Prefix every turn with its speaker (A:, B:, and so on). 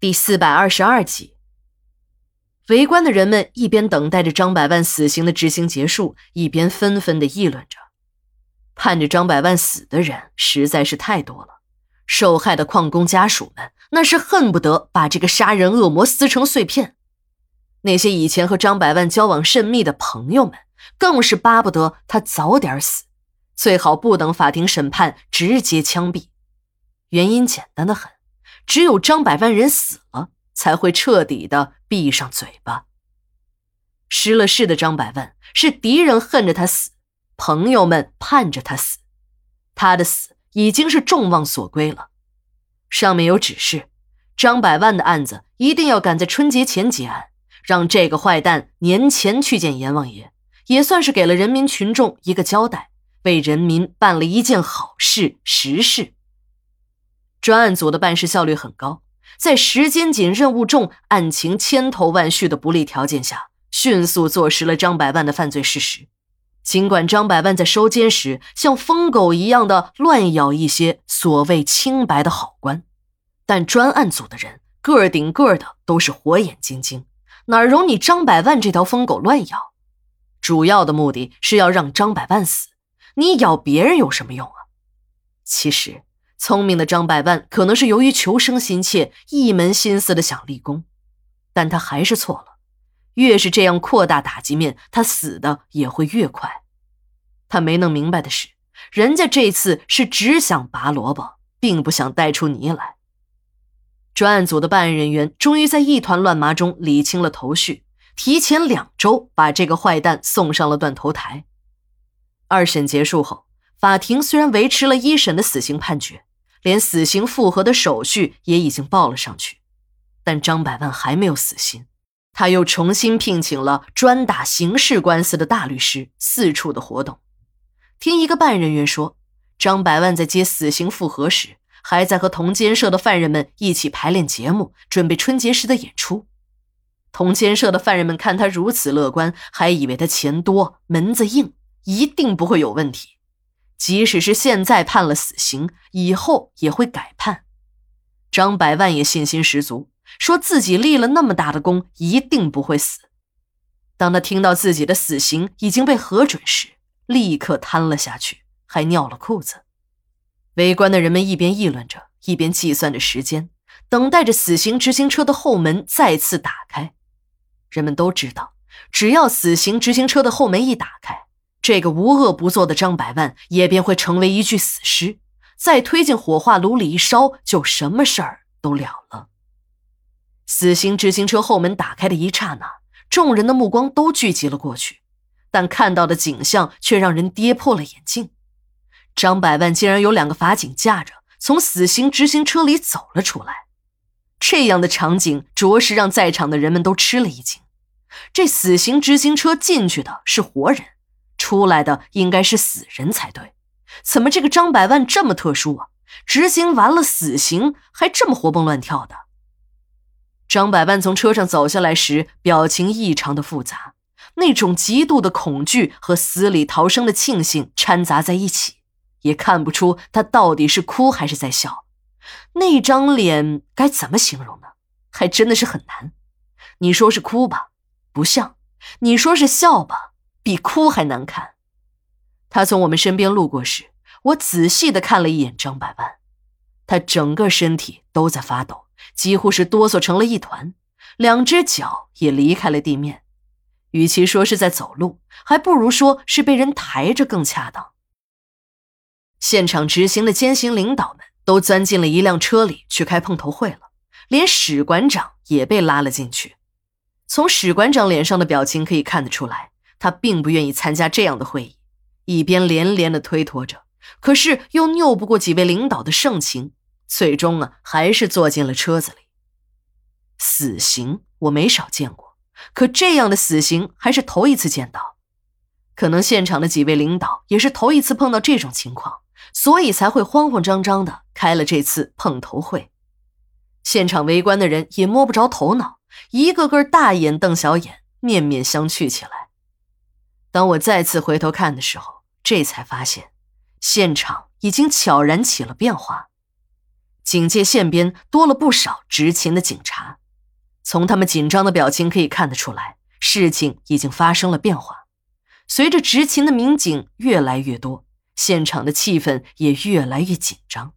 A: 第四百二十二集，围观的人们一边等待着张百万死刑的执行结束，一边纷纷的议论着。盼着张百万死的人实在是太多了，受害的矿工家属们那是恨不得把这个杀人恶魔撕成碎片。那些以前和张百万交往甚密的朋友们，更是巴不得他早点死，最好不等法庭审判，直接枪毙。原因简单的很。只有张百万人死了，才会彻底的闭上嘴巴。失了势的张百万是敌人恨着他死，朋友们盼着他死，他的死已经是众望所归了。上面有指示，张百万的案子一定要赶在春节前结案，让这个坏蛋年前去见阎王爷，也算是给了人民群众一个交代，为人民办了一件好事实事。专案组的办事效率很高，在时间紧、任务重、案情千头万绪的不利条件下，迅速坐实了张百万的犯罪事实。尽管张百万在收监时像疯狗一样的乱咬一些所谓清白的好官，但专案组的人个顶个的都是火眼金睛，哪容你张百万这条疯狗乱咬？主要的目的是要让张百万死，你咬别人有什么用啊？其实。聪明的张百万可能是由于求生心切，一门心思的想立功，但他还是错了。越是这样扩大打击面，他死的也会越快。他没弄明白的是，人家这次是只想拔萝卜，并不想带出泥来。专案组的办案人员终于在一团乱麻中理清了头绪，提前两周把这个坏蛋送上了断头台。二审结束后，法庭虽然维持了一审的死刑判决。连死刑复核的手续也已经报了上去，但张百万还没有死心，他又重新聘请了专打刑事官司的大律师，四处的活动。听一个办案人员说，张百万在接死刑复核时，还在和同监舍的犯人们一起排练节目，准备春节时的演出。同监舍的犯人们看他如此乐观，还以为他钱多门子硬，一定不会有问题。即使是现在判了死刑，以后也会改判。张百万也信心十足，说自己立了那么大的功，一定不会死。当他听到自己的死刑已经被核准时，立刻瘫了下去，还尿了裤子。围观的人们一边议论着，一边计算着时间，等待着死刑执行车的后门再次打开。人们都知道，只要死刑执行车的后门一打开，这个无恶不作的张百万也便会成为一具死尸，再推进火化炉里一烧，就什么事儿都了了。死刑执行车后门打开的一刹那，众人的目光都聚集了过去，但看到的景象却让人跌破了眼镜。张百万竟然有两个法警架着，从死刑执行车里走了出来。这样的场景着实让在场的人们都吃了一惊。这死刑执行车进去的是活人。出来的应该是死人才对，怎么这个张百万这么特殊啊？执行完了死刑还这么活蹦乱跳的。张百万从车上走下来时，表情异常的复杂，那种极度的恐惧和死里逃生的庆幸掺杂在一起，也看不出他到底是哭还是在笑。那张脸该怎么形容呢？还真的是很难。你说是哭吧，不像；你说是笑吧。比哭还难看。他从我们身边路过时，我仔细的看了一眼张百万，他整个身体都在发抖，几乎是哆嗦成了一团，两只脚也离开了地面。与其说是在走路，还不如说是被人抬着更恰当。现场执行的监刑领导们都钻进了一辆车里去开碰头会了，连史馆长也被拉了进去。从史馆长脸上的表情可以看得出来。他并不愿意参加这样的会议，一边连连的推脱着，可是又拗不过几位领导的盛情，最终啊，还是坐进了车子里。死刑我没少见过，可这样的死刑还是头一次见到。可能现场的几位领导也是头一次碰到这种情况，所以才会慌慌张张的开了这次碰头会。现场围观的人也摸不着头脑，一个个大眼瞪小眼，面面相觑起来。当我再次回头看的时候，这才发现，现场已经悄然起了变化。警戒线边多了不少执勤的警察。从他们紧张的表情可以看得出来，事情已经发生了变化。随着执勤的民警越来越多，现场的气氛也越来越紧张。